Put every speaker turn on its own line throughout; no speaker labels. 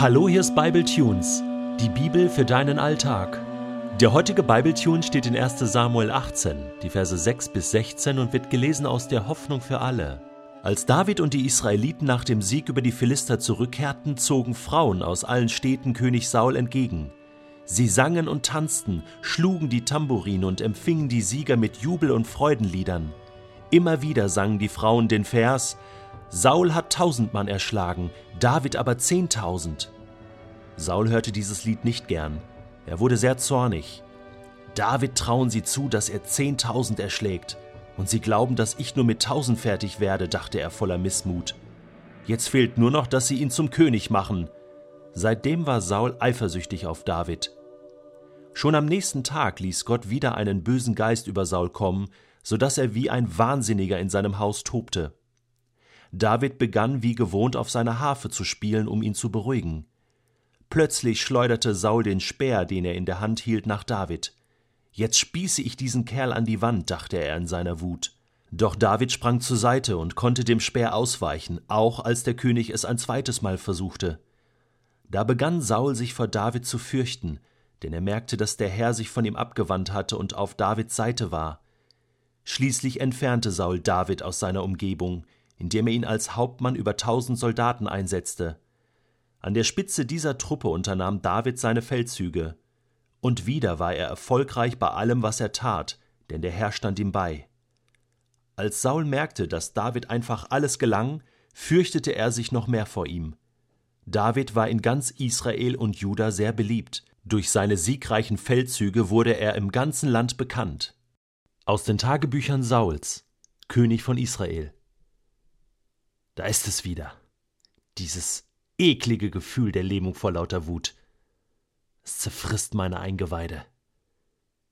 Hallo, hier ist Bible Tunes, die Bibel für deinen Alltag. Der heutige Bible Tune steht in 1. Samuel 18, die Verse 6 bis 16 und wird gelesen aus der Hoffnung für alle. Als David und die Israeliten nach dem Sieg über die Philister zurückkehrten, zogen Frauen aus allen Städten König Saul entgegen. Sie sangen und tanzten, schlugen die Tamburine und empfingen die Sieger mit Jubel- und Freudenliedern. Immer wieder sangen die Frauen den Vers Saul hat tausend Mann erschlagen, David aber zehntausend. Saul hörte dieses Lied nicht gern. Er wurde sehr zornig. David trauen sie zu, dass er zehntausend erschlägt. Und sie glauben, dass ich nur mit tausend fertig werde, dachte er voller Missmut. Jetzt fehlt nur noch, dass sie ihn zum König machen. Seitdem war Saul eifersüchtig auf David. Schon am nächsten Tag ließ Gott wieder einen bösen Geist über Saul kommen, so dass er wie ein Wahnsinniger in seinem Haus tobte. David begann wie gewohnt auf seiner Harfe zu spielen, um ihn zu beruhigen. Plötzlich schleuderte Saul den Speer, den er in der Hand hielt, nach David. Jetzt spieße ich diesen Kerl an die Wand, dachte er in seiner Wut. Doch David sprang zur Seite und konnte dem Speer ausweichen, auch als der König es ein zweites Mal versuchte. Da begann Saul sich vor David zu fürchten, denn er merkte, dass der Herr sich von ihm abgewandt hatte und auf Davids Seite war. Schließlich entfernte Saul David aus seiner Umgebung, indem er ihn als Hauptmann über tausend Soldaten einsetzte. An der Spitze dieser Truppe unternahm David seine Feldzüge. Und wieder war er erfolgreich bei allem, was er tat, denn der Herr stand ihm bei. Als Saul merkte, dass David einfach alles gelang, fürchtete er sich noch mehr vor ihm. David war in ganz Israel und Juda sehr beliebt. Durch seine siegreichen Feldzüge wurde er im ganzen Land bekannt. Aus den Tagebüchern Sauls, König von Israel. Da ist es wieder. Dieses eklige Gefühl der Lähmung vor lauter Wut. Es zerfrisst meine Eingeweide.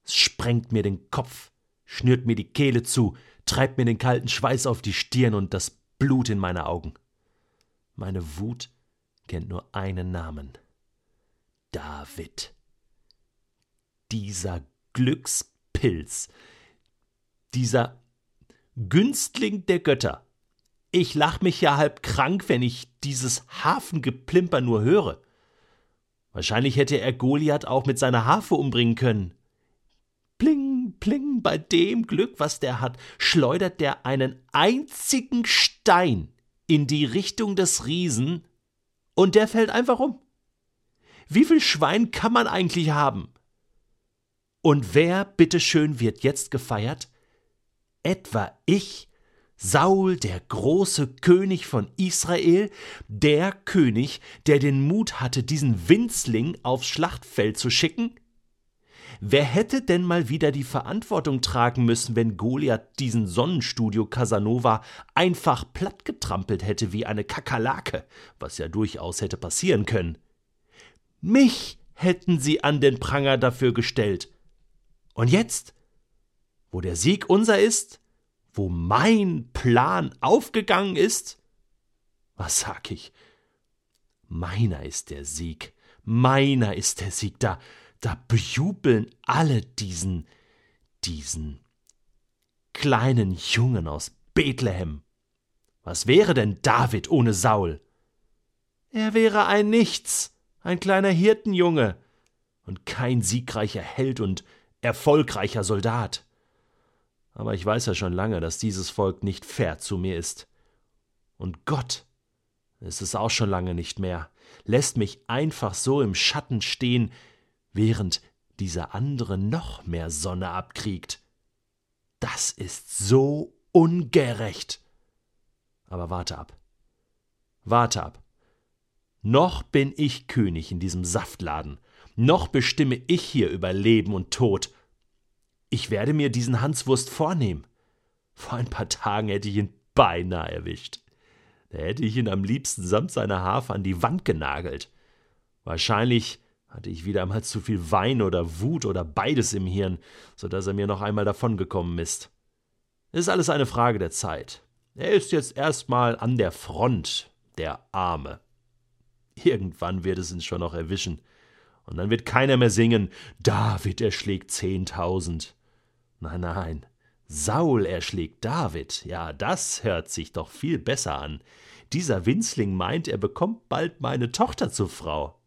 Es sprengt mir den Kopf, schnürt mir die Kehle zu, treibt mir den kalten Schweiß auf die Stirn und das Blut in meine Augen. Meine Wut kennt nur einen Namen. David. Dieser Glückspilz, dieser Günstling der Götter, ich lach mich ja halb krank, wenn ich dieses Hafengeplimper nur höre. Wahrscheinlich hätte er Goliath auch mit seiner Harfe umbringen können. Pling, pling, bei dem Glück, was der hat, schleudert der einen einzigen Stein in die Richtung des Riesen und der fällt einfach um. Wie viel Schwein kann man eigentlich haben? Und wer, bitteschön, wird jetzt gefeiert? Etwa ich, Saul, der große König von Israel, der König, der den Mut hatte, diesen Winzling aufs Schlachtfeld zu schicken? Wer hätte denn mal wieder die Verantwortung tragen müssen, wenn Goliath diesen Sonnenstudio Casanova einfach plattgetrampelt hätte wie eine Kakerlake, was ja durchaus hätte passieren können? Mich hätten sie an den Pranger dafür gestellt. Und jetzt, wo der Sieg unser ist, wo mein Plan aufgegangen ist? Was sag ich? Meiner ist der Sieg, meiner ist der Sieg, da, da bejubeln alle diesen, diesen kleinen Jungen aus Bethlehem. Was wäre denn David ohne Saul? Er wäre ein Nichts, ein kleiner Hirtenjunge und kein siegreicher Held und erfolgreicher Soldat aber ich weiß ja schon lange, dass dieses Volk nicht fair zu mir ist. Und Gott ist es auch schon lange nicht mehr, lässt mich einfach so im Schatten stehen, während dieser andere noch mehr Sonne abkriegt. Das ist so ungerecht. Aber warte ab. Warte ab. Noch bin ich König in diesem Saftladen. Noch bestimme ich hier über Leben und Tod. Ich werde mir diesen Hanswurst vornehmen. Vor ein paar Tagen hätte ich ihn beinahe erwischt. Da hätte ich ihn am liebsten samt seiner Harfe an die Wand genagelt. Wahrscheinlich hatte ich wieder einmal zu viel Wein oder Wut oder beides im Hirn, so dass er mir noch einmal davongekommen ist. Ist alles eine Frage der Zeit. Er ist jetzt erstmal an der Front, der Arme. Irgendwann wird es ihn schon noch erwischen. Und dann wird keiner mehr singen, David erschlägt zehntausend. Nein, nein, Saul erschlägt David, ja, das hört sich doch viel besser an. Dieser Winzling meint, er bekommt bald meine Tochter zur Frau.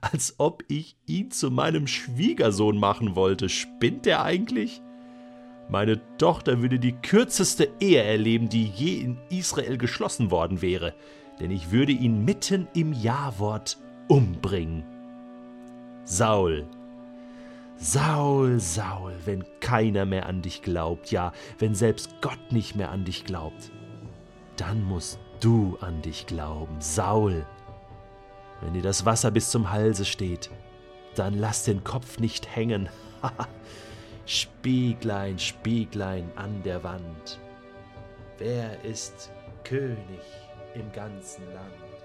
Als ob ich ihn zu meinem Schwiegersohn machen wollte. Spinnt er eigentlich? Meine Tochter würde die kürzeste Ehe erleben, die je in Israel geschlossen worden wäre, denn ich würde ihn mitten im Jawort umbringen. Saul, Saul, Saul, wenn keiner mehr an dich glaubt, ja, wenn selbst Gott nicht mehr an dich glaubt, dann musst du an dich glauben, Saul. Wenn dir das Wasser bis zum Halse steht, dann lass den Kopf nicht hängen. Spieglein, Spieglein an der Wand, wer ist König im ganzen Land?